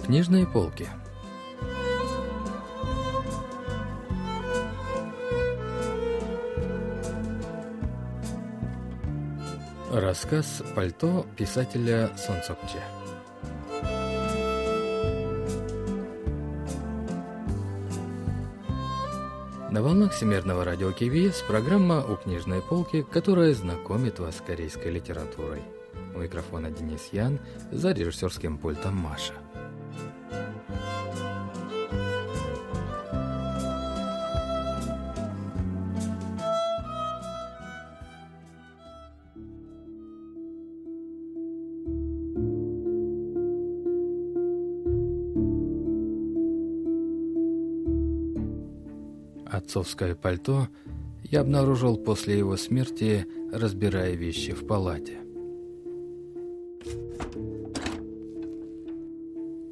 книжной полки. Рассказ «Пальто» писателя Сон Сокче. На волнах Всемирного радио КБС программа «У книжной полки», которая знакомит вас с корейской литературой. У микрофона Денис Ян, за режиссерским пультом Маша. Отцовское пальто я обнаружил после его смерти, разбирая вещи в палате.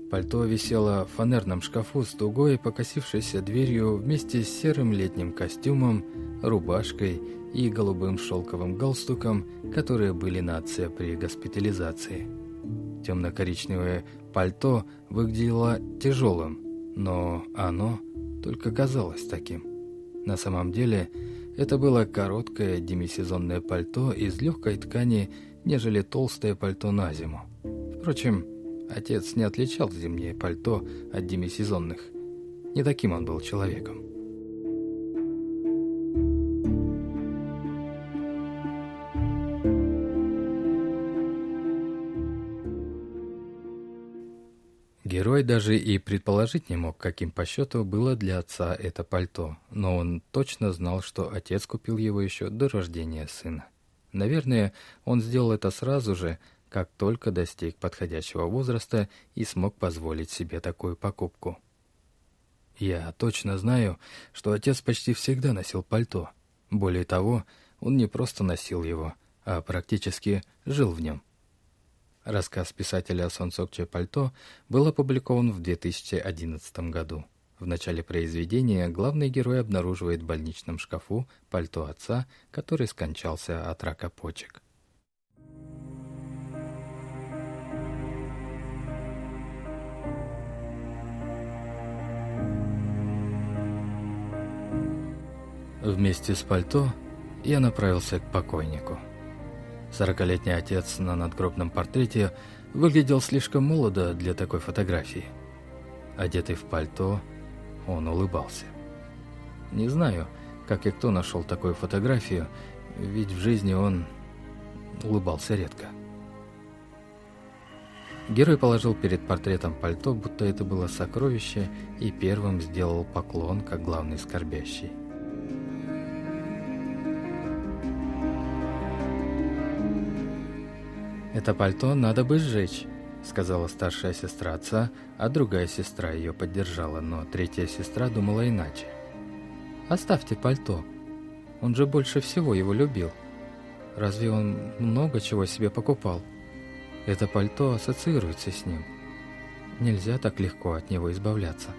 Пальто висело в фанерном шкафу с тугой покосившейся дверью вместе с серым летним костюмом, рубашкой и голубым шелковым галстуком, которые были на отце при госпитализации. Темно-коричневое пальто выглядело тяжелым, но оно только казалось таким. На самом деле, это было короткое демисезонное пальто из легкой ткани, нежели толстое пальто на зиму. Впрочем, отец не отличал зимнее пальто от демисезонных. Не таким он был человеком. Герой даже и предположить не мог, каким по счету было для отца это пальто, но он точно знал, что отец купил его еще до рождения сына. Наверное, он сделал это сразу же, как только достиг подходящего возраста и смог позволить себе такую покупку. Я точно знаю, что отец почти всегда носил пальто. Более того, он не просто носил его, а практически жил в нем. Рассказ писателя Сон Сокче «Пальто» был опубликован в 2011 году. В начале произведения главный герой обнаруживает в больничном шкафу пальто отца, который скончался от рака почек. Вместе с пальто я направился к покойнику. Сорокалетний отец на надгробном портрете выглядел слишком молодо для такой фотографии. Одетый в пальто, он улыбался. Не знаю, как и кто нашел такую фотографию, ведь в жизни он улыбался редко. Герой положил перед портретом пальто, будто это было сокровище, и первым сделал поклон, как главный скорбящий. «Это пальто надо бы сжечь», — сказала старшая сестра отца, а другая сестра ее поддержала, но третья сестра думала иначе. «Оставьте пальто. Он же больше всего его любил. Разве он много чего себе покупал? Это пальто ассоциируется с ним. Нельзя так легко от него избавляться».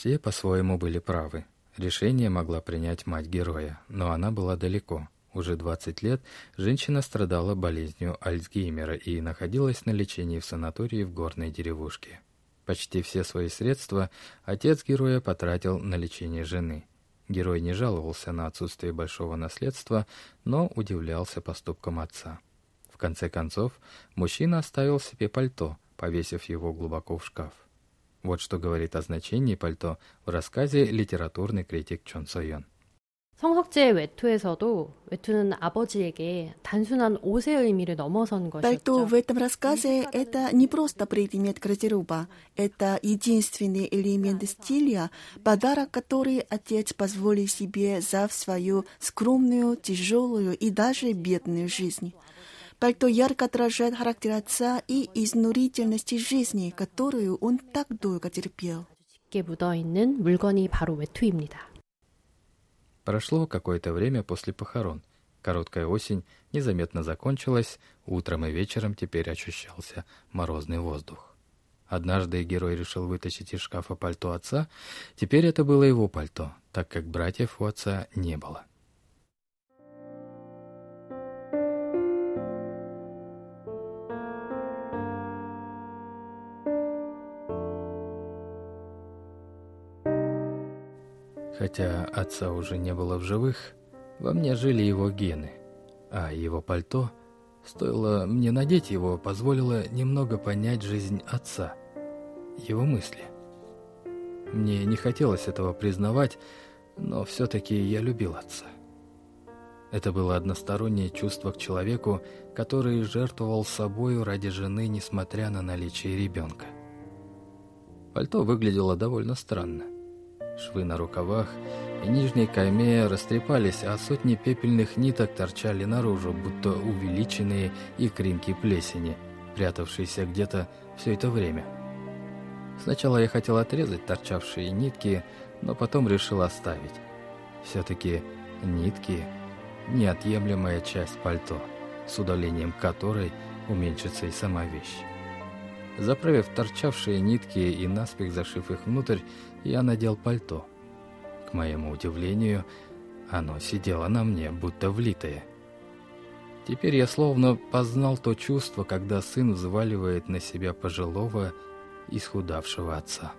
Все по-своему были правы. Решение могла принять мать героя, но она была далеко. Уже 20 лет женщина страдала болезнью Альцгеймера и находилась на лечении в санатории в горной деревушке. Почти все свои средства отец героя потратил на лечение жены. Герой не жаловался на отсутствие большого наследства, но удивлялся поступкам отца. В конце концов, мужчина оставил себе пальто, повесив его глубоко в шкаф. Вот что говорит о значении пальто в рассказе литературный критик Чон Сойон. 성석재 외투에서도 외투는 아버지에게 단순한 옷의 의미를 넘어선 것이었죠. Пальто в этом рассказе – это не просто предмет гардероба. Это единственный элемент стиля, подарок, который отец позволил себе за свою скромную, тяжелую и даже бедную жизнь. Пальто ярко отражает характер отца и изнурительности жизни, которую он так долго терпел. Прошло какое-то время после похорон. Короткая осень незаметно закончилась, утром и вечером теперь ощущался морозный воздух. Однажды герой решил вытащить из шкафа пальто отца, теперь это было его пальто, так как братьев у отца не было. Хотя отца уже не было в живых, во мне жили его гены, а его пальто, стоило мне надеть его, позволило немного понять жизнь отца, его мысли. Мне не хотелось этого признавать, но все-таки я любил отца. Это было одностороннее чувство к человеку, который жертвовал собою ради жены, несмотря на наличие ребенка. Пальто выглядело довольно странно. Швы на рукавах и нижней кайме растрепались, а сотни пепельных ниток торчали наружу, будто увеличенные икринки плесени, прятавшиеся где-то все это время. Сначала я хотел отрезать торчавшие нитки, но потом решил оставить. Все-таки нитки – неотъемлемая часть пальто, с удалением которой уменьшится и сама вещь. Заправив торчавшие нитки и наспех зашив их внутрь, я надел пальто. К моему удивлению, оно сидело на мне, будто влитое. Теперь я словно познал то чувство, когда сын взваливает на себя пожилого, исхудавшего отца.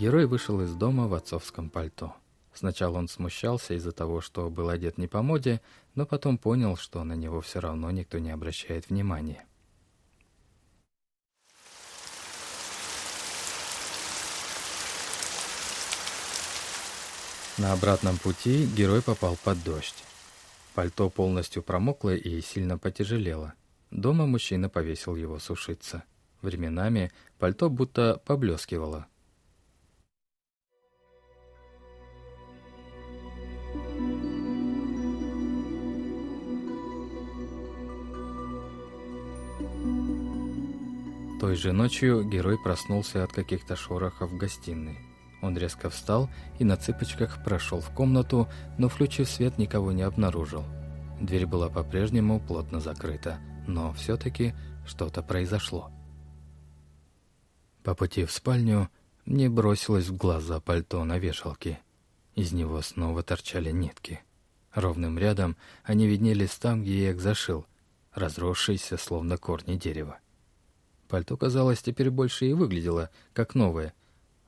Герой вышел из дома в отцовском пальто. Сначала он смущался из-за того, что был одет не по моде, но потом понял, что на него все равно никто не обращает внимания. На обратном пути герой попал под дождь. Пальто полностью промокло и сильно потяжелело. Дома мужчина повесил его сушиться. Временами пальто будто поблескивало, Той же ночью герой проснулся от каких-то шорохов в гостиной. Он резко встал и на цыпочках прошел в комнату, но включив свет никого не обнаружил. Дверь была по-прежнему плотно закрыта, но все-таки что-то произошло. По пути в спальню мне бросилось в глаза пальто на вешалке. Из него снова торчали нитки. Ровным рядом они виднелись там, где я их зашил, разросшиеся, словно корни дерева. Пальто, казалось, теперь больше и выглядело, как новое.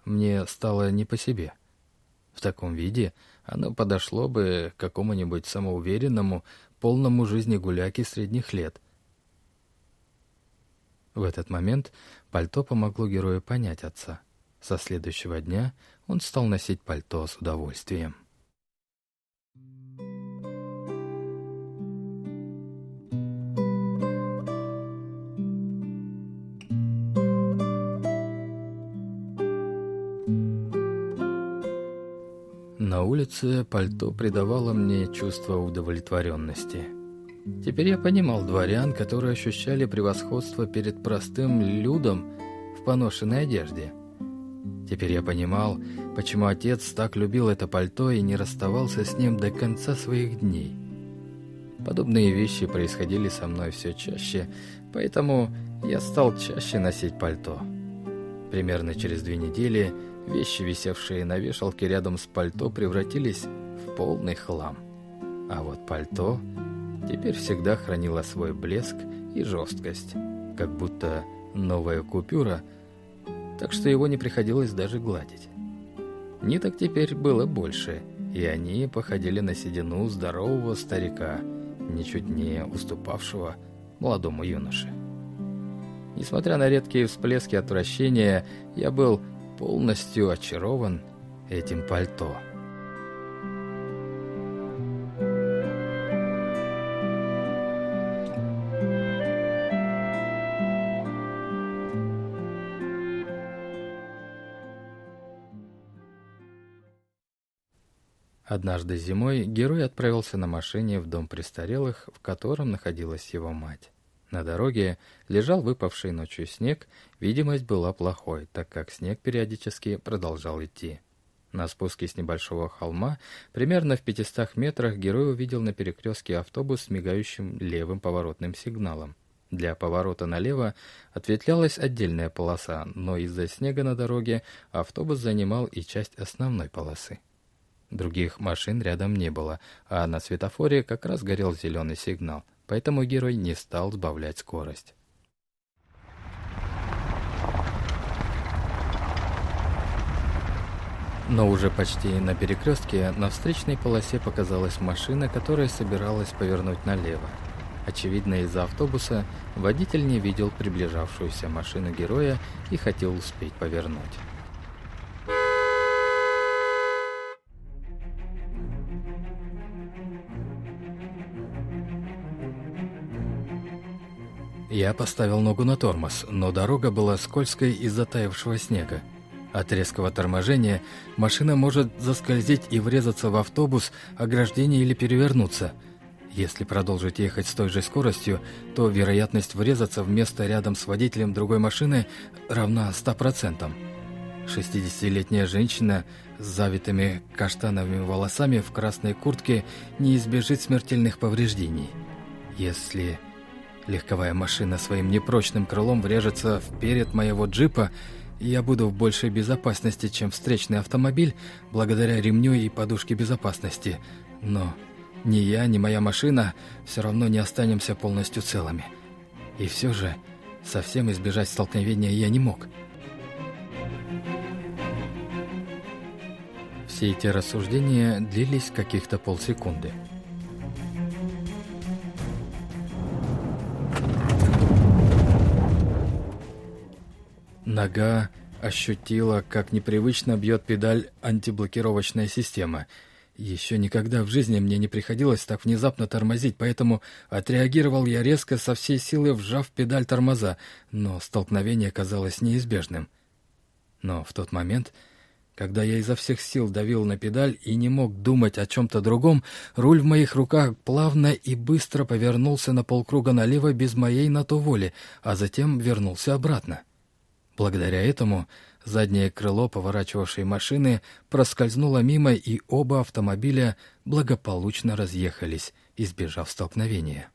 Мне стало не по себе. В таком виде оно подошло бы какому-нибудь самоуверенному, полному жизни гуляке средних лет. В этот момент пальто помогло герою понять отца. Со следующего дня он стал носить пальто с удовольствием. Улице пальто придавало мне чувство удовлетворенности. Теперь я понимал дворян, которые ощущали превосходство перед простым людом в поношенной одежде. Теперь я понимал, почему отец так любил это пальто и не расставался с ним до конца своих дней. Подобные вещи происходили со мной все чаще, поэтому я стал чаще носить пальто. Примерно через две недели – Вещи, висевшие на вешалке рядом с пальто, превратились в полный хлам. А вот пальто теперь всегда хранило свой блеск и жесткость, как будто новая купюра, так что его не приходилось даже гладить. Ниток теперь было больше, и они походили на седину здорового старика, ничуть не уступавшего молодому юноше. Несмотря на редкие всплески отвращения, я был полностью очарован этим пальто. Однажды зимой герой отправился на машине в дом престарелых, в котором находилась его мать. На дороге лежал выпавший ночью снег, видимость была плохой, так как снег периодически продолжал идти. На спуске с небольшого холма, примерно в 500 метрах, герой увидел на перекрестке автобус с мигающим левым поворотным сигналом. Для поворота налево ответвлялась отдельная полоса, но из-за снега на дороге автобус занимал и часть основной полосы. Других машин рядом не было, а на светофоре как раз горел зеленый сигнал поэтому герой не стал сбавлять скорость. Но уже почти на перекрестке на встречной полосе показалась машина, которая собиралась повернуть налево. Очевидно, из-за автобуса водитель не видел приближавшуюся машину героя и хотел успеть повернуть. Я поставил ногу на тормоз, но дорога была скользкой из-за таявшего снега. От резкого торможения машина может заскользить и врезаться в автобус, ограждение или перевернуться. Если продолжить ехать с той же скоростью, то вероятность врезаться в место рядом с водителем другой машины равна 100%. 60-летняя женщина с завитыми каштановыми волосами в красной куртке не избежит смертельных повреждений. Если Легковая машина своим непрочным крылом врежется вперед моего джипа, и я буду в большей безопасности, чем встречный автомобиль, благодаря ремню и подушке безопасности. Но ни я, ни моя машина все равно не останемся полностью целыми. И все же совсем избежать столкновения я не мог. Все эти рассуждения длились каких-то полсекунды. Нога ощутила, как непривычно бьет педаль антиблокировочная система. Еще никогда в жизни мне не приходилось так внезапно тормозить, поэтому отреагировал я резко со всей силы, вжав педаль тормоза, но столкновение казалось неизбежным. Но в тот момент, когда я изо всех сил давил на педаль и не мог думать о чем-то другом, руль в моих руках плавно и быстро повернулся на полкруга налево без моей на то воли, а затем вернулся обратно. Благодаря этому заднее крыло поворачивавшей машины проскользнуло мимо, и оба автомобиля благополучно разъехались, избежав столкновения.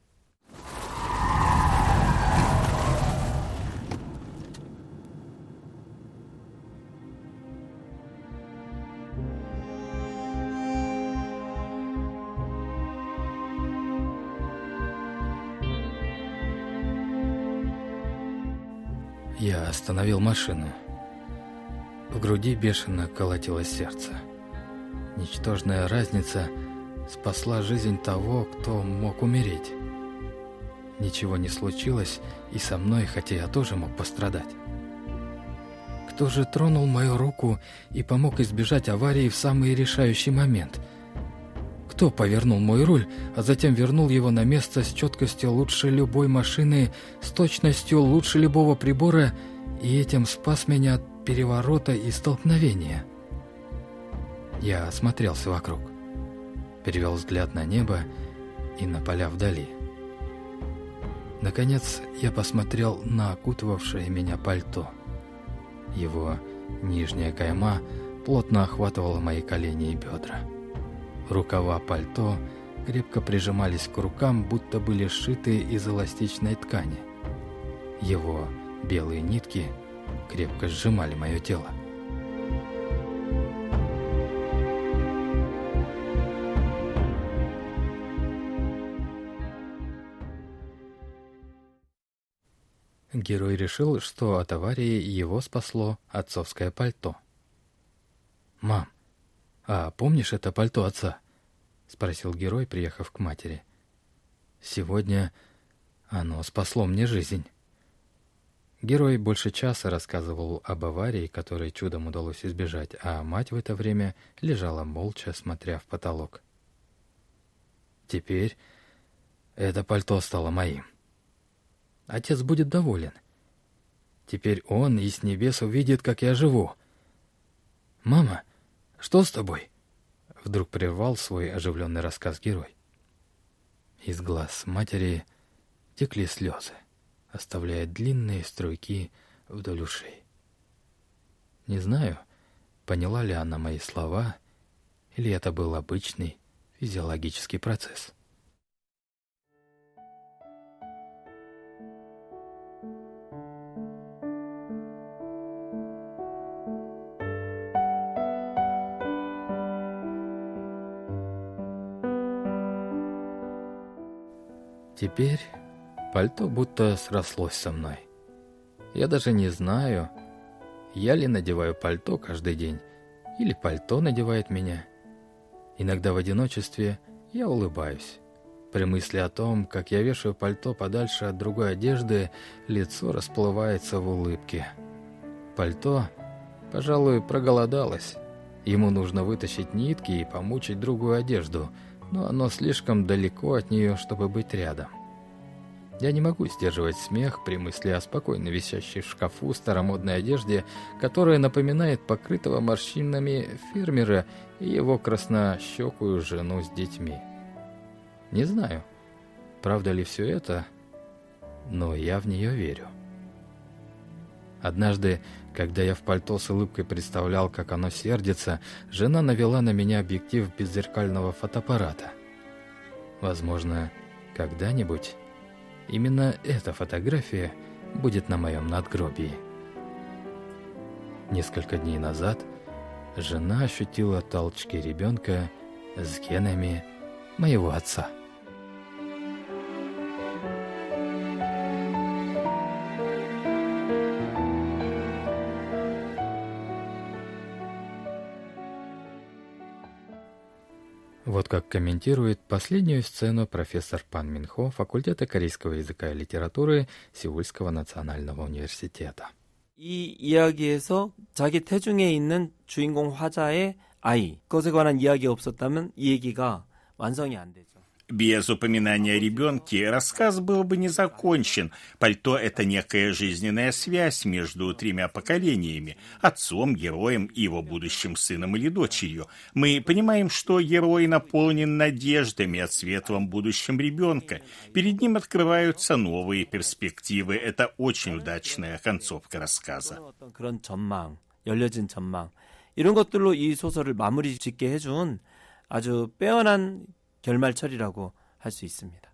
Я остановил машину. В груди бешено колотилось сердце. Ничтожная разница спасла жизнь того, кто мог умереть. Ничего не случилось и со мной, хотя я тоже мог пострадать. Кто же тронул мою руку и помог избежать аварии в самый решающий момент – кто повернул мой руль, а затем вернул его на место с четкостью лучше любой машины, с точностью лучше любого прибора, и этим спас меня от переворота и столкновения. Я осмотрелся вокруг, перевел взгляд на небо и на поля вдали. Наконец я посмотрел на окутывавшее меня пальто. Его нижняя кайма плотно охватывала мои колени и бедра. Рукава пальто крепко прижимались к рукам, будто были сшиты из эластичной ткани. Его белые нитки крепко сжимали мое тело. Герой решил, что от аварии его спасло отцовское пальто. «Мам, «А помнишь это пальто отца?» — спросил герой, приехав к матери. «Сегодня оно спасло мне жизнь». Герой больше часа рассказывал об аварии, которой чудом удалось избежать, а мать в это время лежала молча, смотря в потолок. «Теперь это пальто стало моим. Отец будет доволен. Теперь он и с небес увидит, как я живу. Мама, что с тобой?» Вдруг прервал свой оживленный рассказ герой. Из глаз матери текли слезы. оставляя длинные струйки вдоль ушей. Не знаю, поняла ли она мои слова, или это был обычный физиологический процесс. Теперь пальто будто срослось со мной. Я даже не знаю, я ли надеваю пальто каждый день, или пальто надевает меня. Иногда в одиночестве я улыбаюсь. При мысли о том, как я вешаю пальто подальше от другой одежды, лицо расплывается в улыбке. Пальто, пожалуй, проголодалось. Ему нужно вытащить нитки и помучить другую одежду, но оно слишком далеко от нее, чтобы быть рядом. Я не могу сдерживать смех при мысли о спокойно висящей в шкафу старомодной одежде, которая напоминает покрытого морщинами фермера и его краснощекую жену с детьми. Не знаю, правда ли все это, но я в нее верю. Однажды, когда я в пальто с улыбкой представлял, как оно сердится, жена навела на меня объектив беззеркального фотоаппарата. Возможно, когда-нибудь Именно эта фотография будет на моем надгробии. Несколько дней назад жена ощутила толчки ребенка с генами моего отца. Вот как комментирует последнюю сцену профессор Пан Минхо факультета корейского языка и литературы Сеульского национального университета. 이 이야기에서 자기 태중에 있는 주인공 화자의 아이, 그것에 관한 이야기가 없었다면 이 얘기가 완성이 안 되죠. Без упоминания о ребенке рассказ был бы не закончен. Пальто — это некая жизненная связь между тремя поколениями — отцом, героем и его будущим сыном или дочерью. Мы понимаем, что герой наполнен надеждами о светлом будущем ребенка. Перед ним открываются новые перспективы. Это очень удачная концовка рассказа. 그런 전망, 열려진 전망 이런 것들로 이 소설을 마무리 짓게 해준 아주 빼어난 결말철이라고 할 수 있습니다.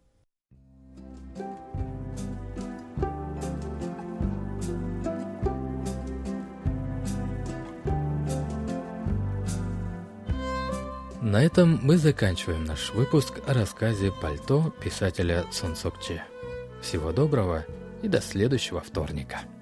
На этом мы заканчиваем наш выпуск о рассказе «Пальто» писателя Сон Сок Че. Всего доброго и до следующего вторника. thank you